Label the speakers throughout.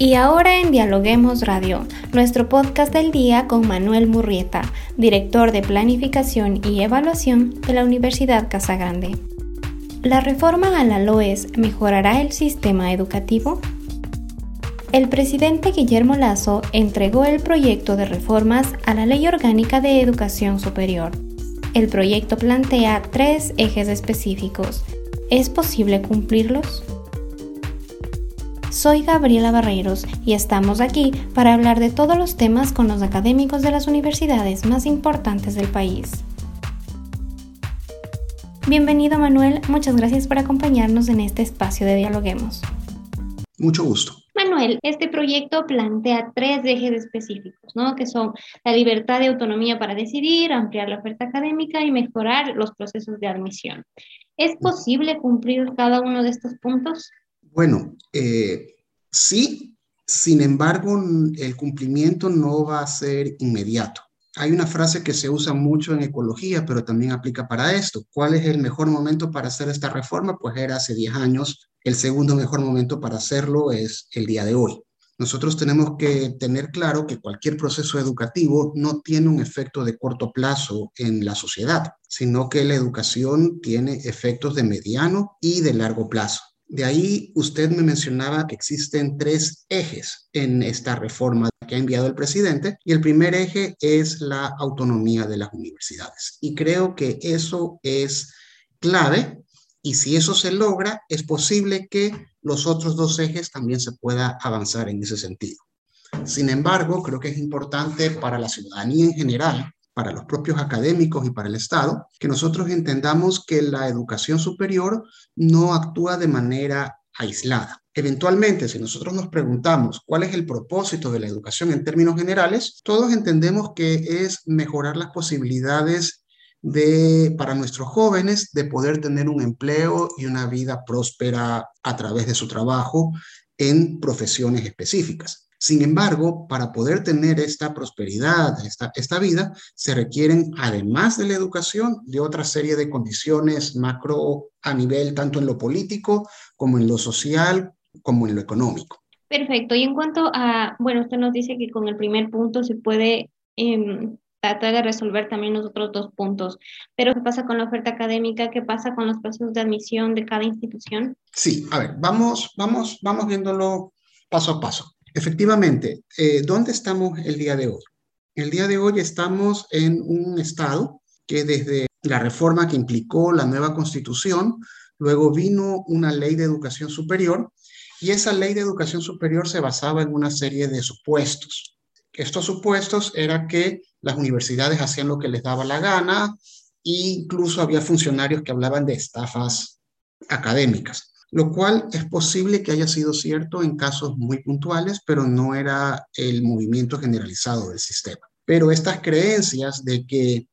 Speaker 1: Y ahora en Dialoguemos Radio, nuestro podcast del día con Manuel Murrieta, director de Planificación y Evaluación de la Universidad Casagrande. ¿La reforma a la LOES mejorará el sistema educativo? El presidente Guillermo Lazo entregó el proyecto de reformas a la Ley Orgánica de Educación Superior. El proyecto plantea tres ejes específicos. ¿Es posible cumplirlos? Soy Gabriela Barreiros y estamos aquí para hablar de todos los temas con los académicos de las universidades más importantes del país. Bienvenido Manuel, muchas gracias por acompañarnos en este espacio de Dialoguemos.
Speaker 2: Mucho gusto.
Speaker 1: Manuel, este proyecto plantea tres ejes específicos, ¿no? que son la libertad de autonomía para decidir, ampliar la oferta académica y mejorar los procesos de admisión. ¿Es posible cumplir cada uno de estos puntos?
Speaker 2: Bueno, eh, sí, sin embargo, el cumplimiento no va a ser inmediato. Hay una frase que se usa mucho en ecología, pero también aplica para esto. ¿Cuál es el mejor momento para hacer esta reforma? Pues era hace 10 años. El segundo mejor momento para hacerlo es el día de hoy. Nosotros tenemos que tener claro que cualquier proceso educativo no tiene un efecto de corto plazo en la sociedad, sino que la educación tiene efectos de mediano y de largo plazo. De ahí usted me mencionaba que existen tres ejes en esta reforma que ha enviado el presidente y el primer eje es la autonomía de las universidades. Y creo que eso es clave y si eso se logra, es posible que los otros dos ejes también se pueda avanzar en ese sentido. Sin embargo, creo que es importante para la ciudadanía en general para los propios académicos y para el Estado, que nosotros entendamos que la educación superior no actúa de manera aislada. Eventualmente, si nosotros nos preguntamos cuál es el propósito de la educación en términos generales, todos entendemos que es mejorar las posibilidades de, para nuestros jóvenes de poder tener un empleo y una vida próspera a través de su trabajo en profesiones específicas. Sin embargo, para poder tener esta prosperidad, esta, esta vida, se requieren, además de la educación, de otra serie de condiciones macro a nivel tanto en lo político como en lo social, como en lo económico.
Speaker 1: Perfecto. Y en cuanto a, bueno, usted nos dice que con el primer punto se puede em, tratar de resolver también los otros dos puntos. Pero ¿qué pasa con la oferta académica? ¿Qué pasa con los procesos de admisión de cada institución?
Speaker 2: Sí, a ver, vamos, vamos, vamos viéndolo paso a paso. Efectivamente, eh, ¿dónde estamos el día de hoy? El día de hoy estamos en un estado que desde la reforma que implicó la nueva constitución, luego vino una ley de educación superior y esa ley de educación superior se basaba en una serie de supuestos. Estos supuestos era que las universidades hacían lo que les daba la gana e incluso había funcionarios que hablaban de estafas académicas lo cual es posible que haya sido cierto en casos muy puntuales, pero no era el movimiento generalizado del sistema. Pero estas creencias de que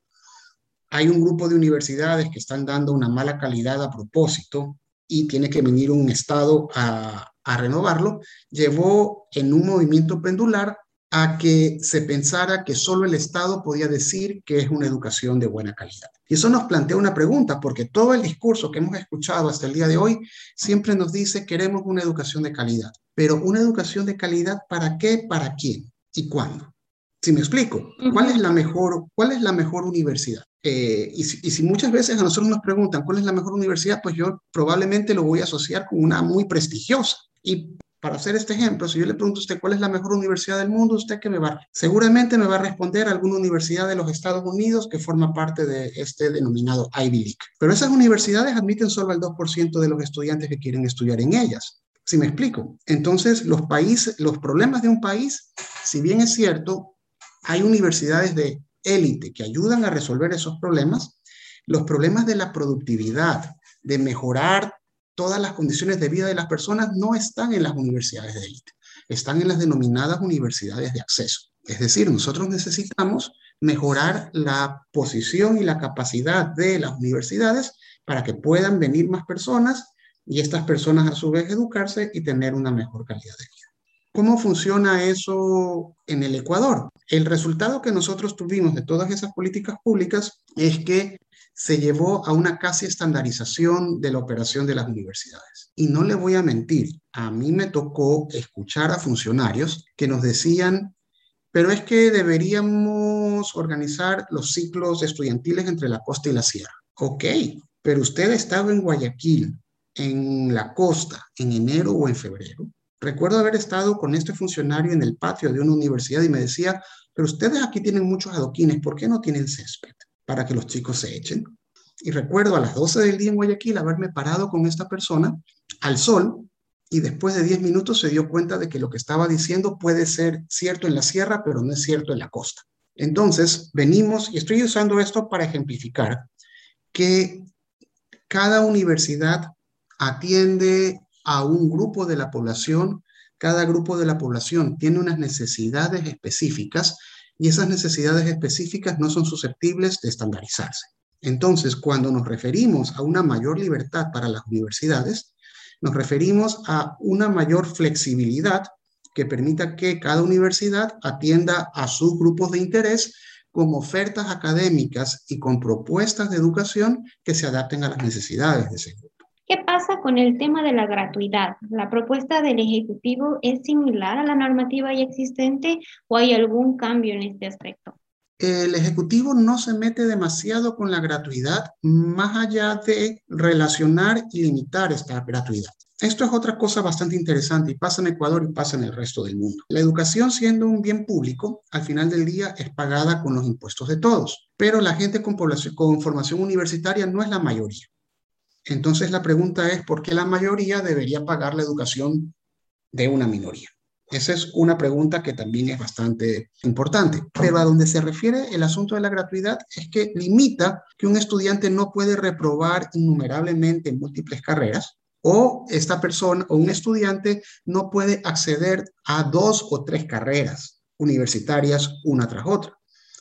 Speaker 2: hay un grupo de universidades que están dando una mala calidad a propósito y tiene que venir un Estado a, a renovarlo, llevó en un movimiento pendular a que se pensara que solo el Estado podía decir que es una educación de buena calidad. Y eso nos plantea una pregunta, porque todo el discurso que hemos escuchado hasta el día de hoy siempre nos dice queremos una educación de calidad. Pero una educación de calidad para qué, para quién y cuándo. Si me explico, ¿cuál es la mejor, cuál es la mejor universidad? Eh, y, si, y, si, muchas veces a nosotros nos preguntan cuál es la mejor universidad, pues yo probablemente lo voy a asociar con una muy prestigiosa. Y para hacer este ejemplo, si yo le pregunto a usted cuál es la mejor universidad del mundo, ¿usted qué me va? Seguramente me va a responder alguna universidad de los Estados Unidos que forma parte de este denominado Ivy League. Pero esas universidades admiten solo al 2% de los estudiantes que quieren estudiar en ellas. Si me explico. Entonces, los países, los problemas de un país, si bien es cierto, hay universidades de élite que ayudan a resolver esos problemas, los problemas de la productividad, de mejorar todas las condiciones de vida de las personas no están en las universidades de élite, están en las denominadas universidades de acceso. Es decir, nosotros necesitamos mejorar la posición y la capacidad de las universidades para que puedan venir más personas y estas personas a su vez educarse y tener una mejor calidad de vida. ¿Cómo funciona eso en el Ecuador? El resultado que nosotros tuvimos de todas esas políticas públicas es que se llevó a una casi estandarización de la operación de las universidades. Y no le voy a mentir, a mí me tocó escuchar a funcionarios que nos decían, pero es que deberíamos organizar los ciclos estudiantiles entre la costa y la sierra. Ok, pero usted estaba en Guayaquil, en la costa, en enero o en febrero. Recuerdo haber estado con este funcionario en el patio de una universidad y me decía, pero ustedes aquí tienen muchos adoquines, ¿por qué no tienen césped? Para que los chicos se echen. Y recuerdo a las 12 del día en Guayaquil haberme parado con esta persona al sol y después de 10 minutos se dio cuenta de que lo que estaba diciendo puede ser cierto en la sierra, pero no es cierto en la costa. Entonces, venimos, y estoy usando esto para ejemplificar, que cada universidad atiende a un grupo de la población, cada grupo de la población tiene unas necesidades específicas y esas necesidades específicas no son susceptibles de estandarizarse. Entonces, cuando nos referimos a una mayor libertad para las universidades, nos referimos a una mayor flexibilidad que permita que cada universidad atienda a sus grupos de interés con ofertas académicas y con propuestas de educación que se adapten a las necesidades de ese grupo.
Speaker 1: ¿Qué pasa con el tema de la gratuidad? ¿La propuesta del Ejecutivo es similar a la normativa ya existente o hay algún cambio en este aspecto?
Speaker 2: El Ejecutivo no se mete demasiado con la gratuidad, más allá de relacionar y limitar esta gratuidad. Esto es otra cosa bastante interesante y pasa en Ecuador y pasa en el resto del mundo. La educación siendo un bien público, al final del día es pagada con los impuestos de todos, pero la gente con, población, con formación universitaria no es la mayoría. Entonces la pregunta es, ¿por qué la mayoría debería pagar la educación de una minoría? Esa es una pregunta que también es bastante importante. Pero a donde se refiere el asunto de la gratuidad es que limita que un estudiante no puede reprobar innumerablemente múltiples carreras o esta persona o un estudiante no puede acceder a dos o tres carreras universitarias una tras otra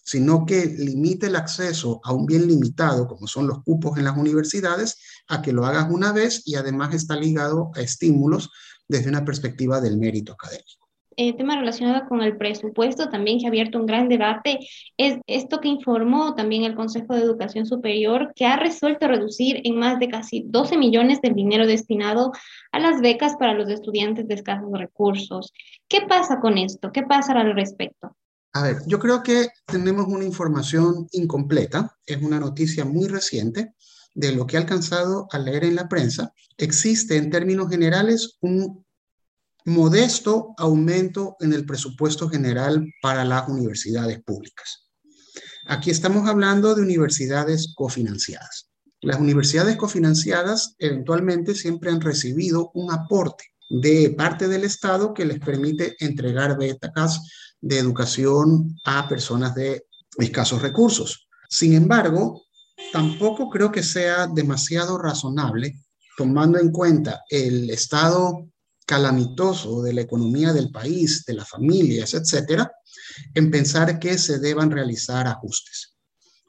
Speaker 2: sino que limite el acceso a un bien limitado, como son los cupos en las universidades, a que lo hagas una vez y además está ligado a estímulos desde una perspectiva del mérito académico.
Speaker 1: El tema relacionado con el presupuesto también que ha abierto un gran debate es esto que informó también el Consejo de Educación Superior, que ha resuelto reducir en más de casi 12 millones del dinero destinado a las becas para los estudiantes de escasos recursos. ¿Qué pasa con esto? ¿Qué pasa al respecto?
Speaker 2: A ver, yo creo que tenemos una información incompleta, es una noticia muy reciente de lo que ha alcanzado a leer en la prensa. Existe en términos generales un modesto aumento en el presupuesto general para las universidades públicas. Aquí estamos hablando de universidades cofinanciadas. Las universidades cofinanciadas eventualmente siempre han recibido un aporte de parte del Estado que les permite entregar becas de educación a personas de escasos recursos. Sin embargo, tampoco creo que sea demasiado razonable, tomando en cuenta el estado calamitoso de la economía del país, de las familias, etcétera, en pensar que se deban realizar ajustes.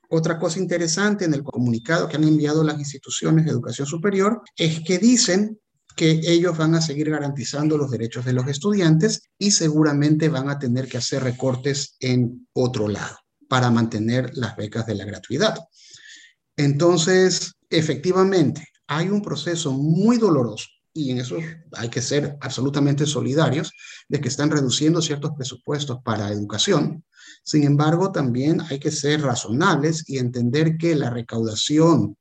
Speaker 2: Otra cosa interesante en el comunicado que han enviado las instituciones de educación superior es que dicen que ellos van a seguir garantizando los derechos de los estudiantes y seguramente van a tener que hacer recortes en otro lado para mantener las becas de la gratuidad. Entonces, efectivamente, hay un proceso muy doloroso y en eso hay que ser absolutamente solidarios de que están reduciendo ciertos presupuestos para educación. Sin embargo, también hay que ser razonables y entender que la recaudación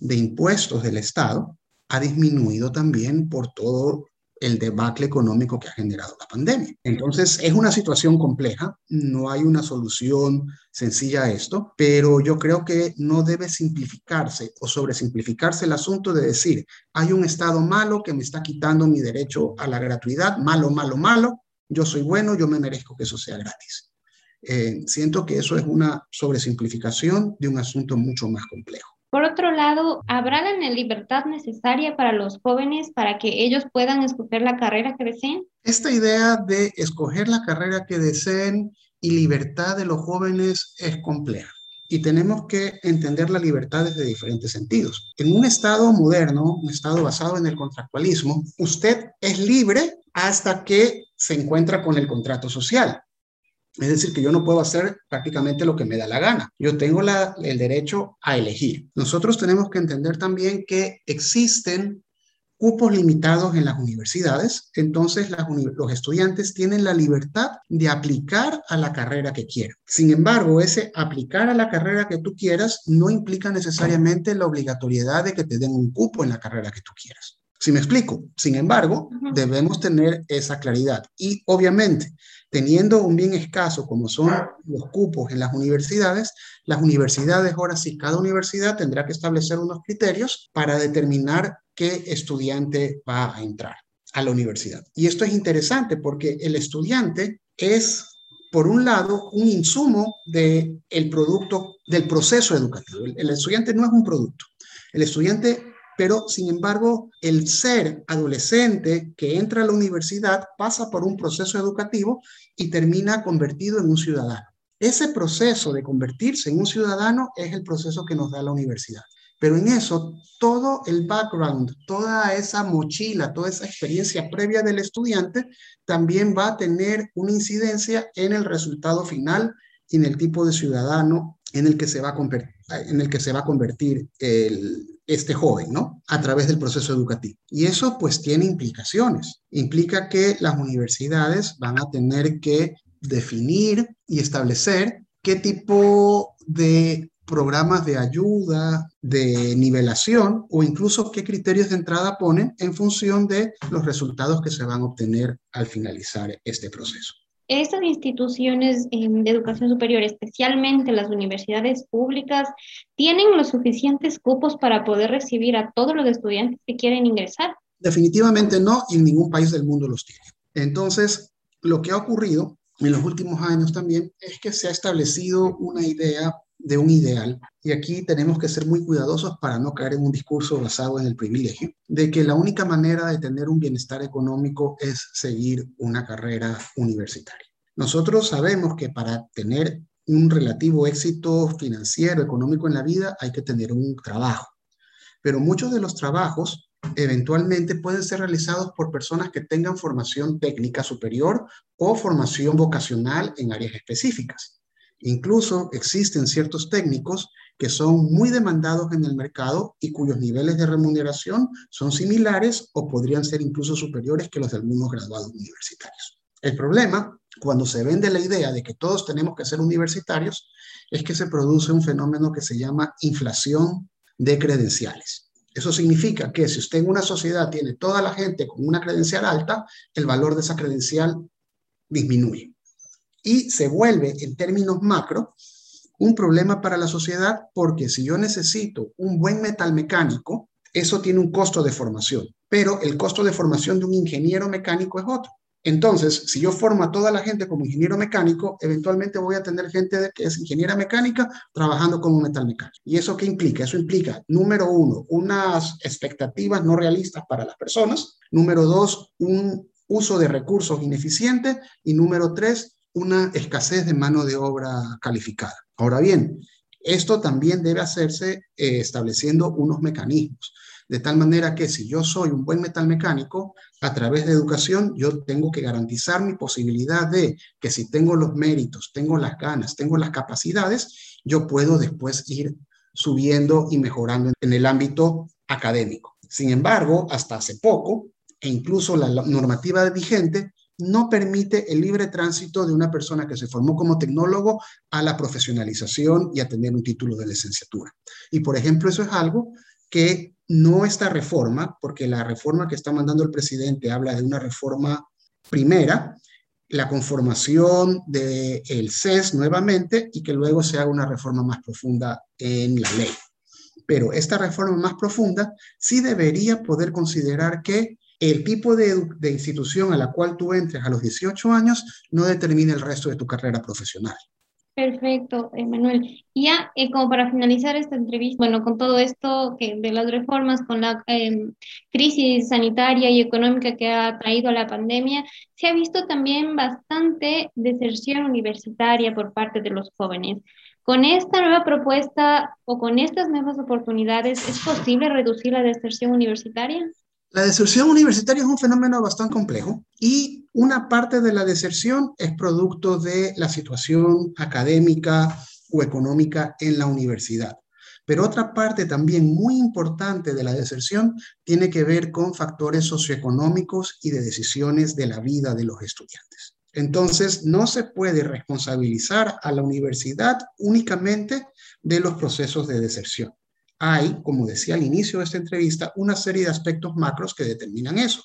Speaker 2: de impuestos del Estado ha disminuido también por todo el debacle económico que ha generado la pandemia. Entonces, es una situación compleja, no hay una solución sencilla a esto, pero yo creo que no debe simplificarse o sobresimplificarse el asunto de decir, hay un Estado malo que me está quitando mi derecho a la gratuidad, malo, malo, malo, yo soy bueno, yo me merezco que eso sea gratis. Eh, siento que eso es una sobresimplificación de un asunto mucho más complejo.
Speaker 1: Por otro lado, ¿habrá la libertad necesaria para los jóvenes para que ellos puedan escoger la carrera que deseen?
Speaker 2: Esta idea de escoger la carrera que deseen y libertad de los jóvenes es compleja y tenemos que entender la libertad desde diferentes sentidos. En un Estado moderno, un Estado basado en el contractualismo, usted es libre hasta que se encuentra con el contrato social. Es decir, que yo no puedo hacer prácticamente lo que me da la gana. Yo tengo la, el derecho a elegir. Nosotros tenemos que entender también que existen cupos limitados en las universidades, entonces los estudiantes tienen la libertad de aplicar a la carrera que quieran. Sin embargo, ese aplicar a la carrera que tú quieras no implica necesariamente la obligatoriedad de que te den un cupo en la carrera que tú quieras. Si me explico? Sin embargo, debemos tener esa claridad. Y obviamente, teniendo un bien escaso como son los cupos en las universidades, las universidades, ahora sí, cada universidad tendrá que establecer unos criterios para determinar qué estudiante va a entrar a la universidad. Y esto es interesante porque el estudiante es, por un lado, un insumo del el producto, del proceso educativo. el estudiante no es un producto. El estudiante pero sin embargo, el ser adolescente que entra a la universidad pasa por un proceso educativo y termina convertido en un ciudadano. Ese proceso de convertirse en un ciudadano es el proceso que nos da la universidad. Pero en eso, todo el background, toda esa mochila, toda esa experiencia previa del estudiante también va a tener una incidencia en el resultado final y en el tipo de ciudadano en el que se va a convertir, en el que se va a convertir el, este joven, ¿no? A través del proceso educativo. Y eso pues tiene implicaciones. Implica que las universidades van a tener que definir y establecer qué tipo de programas de ayuda, de nivelación o incluso qué criterios de entrada ponen en función de los resultados que se van a obtener al finalizar este proceso.
Speaker 1: Estas instituciones de educación superior, especialmente las universidades públicas, tienen los suficientes cupos para poder recibir a todos los estudiantes que quieren ingresar.
Speaker 2: Definitivamente no, y en ningún país del mundo los tiene. Entonces, lo que ha ocurrido en los últimos años también es que se ha establecido una idea de un ideal, y aquí tenemos que ser muy cuidadosos para no caer en un discurso basado en el privilegio, de que la única manera de tener un bienestar económico es seguir una carrera universitaria. Nosotros sabemos que para tener un relativo éxito financiero, económico en la vida, hay que tener un trabajo, pero muchos de los trabajos eventualmente pueden ser realizados por personas que tengan formación técnica superior o formación vocacional en áreas específicas. Incluso existen ciertos técnicos que son muy demandados en el mercado y cuyos niveles de remuneración son similares o podrían ser incluso superiores que los de algunos graduados universitarios. El problema, cuando se vende la idea de que todos tenemos que ser universitarios, es que se produce un fenómeno que se llama inflación de credenciales. Eso significa que si usted en una sociedad tiene toda la gente con una credencial alta, el valor de esa credencial disminuye y se vuelve en términos macro un problema para la sociedad porque si yo necesito un buen metal mecánico, eso tiene un costo de formación, pero el costo de formación de un ingeniero mecánico es otro. Entonces, si yo formo a toda la gente como ingeniero mecánico, eventualmente voy a tener gente que es ingeniera mecánica trabajando como metal mecánico. ¿Y eso qué implica? Eso implica, número uno, unas expectativas no realistas para las personas. Número dos, un uso de recursos ineficiente. Y número tres, una escasez de mano de obra calificada. Ahora bien, esto también debe hacerse eh, estableciendo unos mecanismos, de tal manera que si yo soy un buen metal mecánico, a través de educación yo tengo que garantizar mi posibilidad de que si tengo los méritos, tengo las ganas, tengo las capacidades, yo puedo después ir subiendo y mejorando en el ámbito académico. Sin embargo, hasta hace poco, e incluso la normativa vigente no permite el libre tránsito de una persona que se formó como tecnólogo a la profesionalización y a tener un título de licenciatura. Y por ejemplo, eso es algo que no esta reforma, porque la reforma que está mandando el presidente habla de una reforma primera, la conformación del el CES nuevamente y que luego se haga una reforma más profunda en la ley. Pero esta reforma más profunda sí debería poder considerar que el tipo de, institución a la cual tú entres a los 18 años no determina el resto de tu carrera profesional.
Speaker 1: Perfecto, Emanuel. Y ya, eh, como para finalizar esta entrevista, bueno, con todo esto de las reformas, con la em, crisis sanitaria y económica que ha traído la pandemia, se ha visto también bastante deserción universitaria por parte de los jóvenes. Con esta nueva propuesta o con estas nuevas oportunidades, ¿es posible reducir la deserción universitaria?
Speaker 2: La deserción universitaria es un fenómeno bastante complejo y una parte de la deserción es producto de la situación académica o económica en la universidad. Pero otra parte también muy importante de la deserción tiene que ver con factores socioeconómicos y de decisiones de la vida de los estudiantes. Entonces, no se puede responsabilizar a la universidad únicamente de los procesos de deserción hay, como decía al inicio de esta entrevista, una serie de aspectos macros que determinan eso.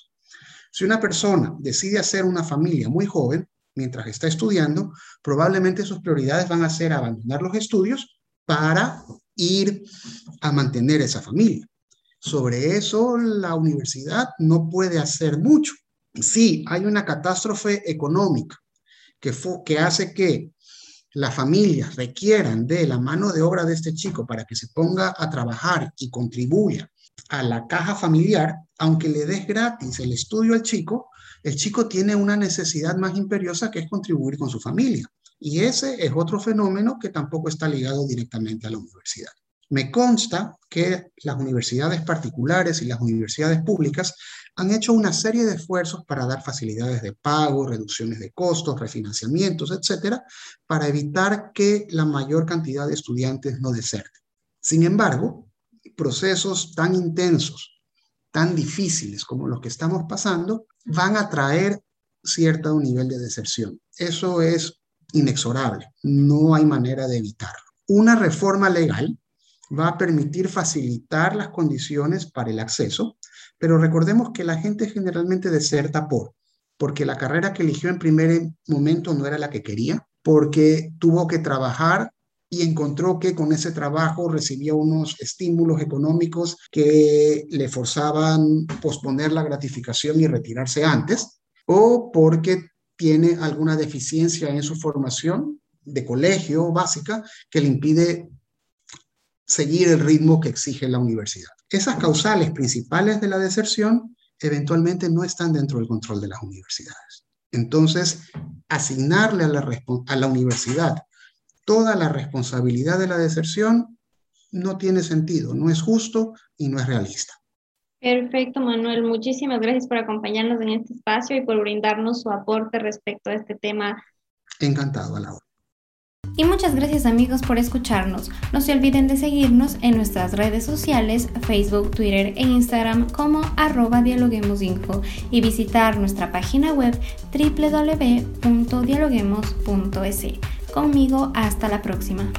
Speaker 2: Si una persona decide hacer una familia muy joven, mientras está estudiando, probablemente sus prioridades van a ser abandonar los estudios para ir a mantener esa familia. Sobre eso la universidad no puede hacer mucho. Sí, hay una catástrofe económica que, que hace que las familias requieran de la mano de obra de este chico para que se ponga a trabajar y contribuya a la caja familiar, aunque le des gratis el estudio al chico, el chico tiene una necesidad más imperiosa que es contribuir con su familia. Y ese es otro fenómeno que tampoco está ligado directamente a la universidad. Me consta que las universidades particulares y las universidades públicas han hecho una serie de esfuerzos para dar facilidades de pago, reducciones de costos, refinanciamientos, etcétera, para evitar que la mayor cantidad de estudiantes no deserten. Sin embargo, procesos tan intensos, tan difíciles como los que estamos pasando, van a traer cierto nivel de deserción. Eso es inexorable, no hay manera de evitarlo. Una reforma legal va a permitir facilitar las condiciones para el acceso, pero recordemos que la gente generalmente deserta por, porque la carrera que eligió en primer momento no era la que quería, porque tuvo que trabajar y encontró que con ese trabajo recibía unos estímulos económicos que le forzaban posponer la gratificación y retirarse antes, o porque tiene alguna deficiencia en su formación de colegio básica que le impide seguir el ritmo que exige la universidad. Esas causales principales de la deserción eventualmente no están dentro del control de las universidades. Entonces, asignarle a la, a la universidad toda la responsabilidad de la deserción no tiene sentido, no es justo y no es realista.
Speaker 1: Perfecto, Manuel. Muchísimas gracias por acompañarnos en este espacio y por brindarnos su aporte respecto a este tema.
Speaker 2: Encantado, a la hora.
Speaker 1: Y muchas gracias amigos por escucharnos. No se olviden de seguirnos en nuestras redes sociales, Facebook, Twitter e Instagram como arroba dialoguemosinfo y visitar nuestra página web www.dialoguemos.es. Conmigo hasta la próxima.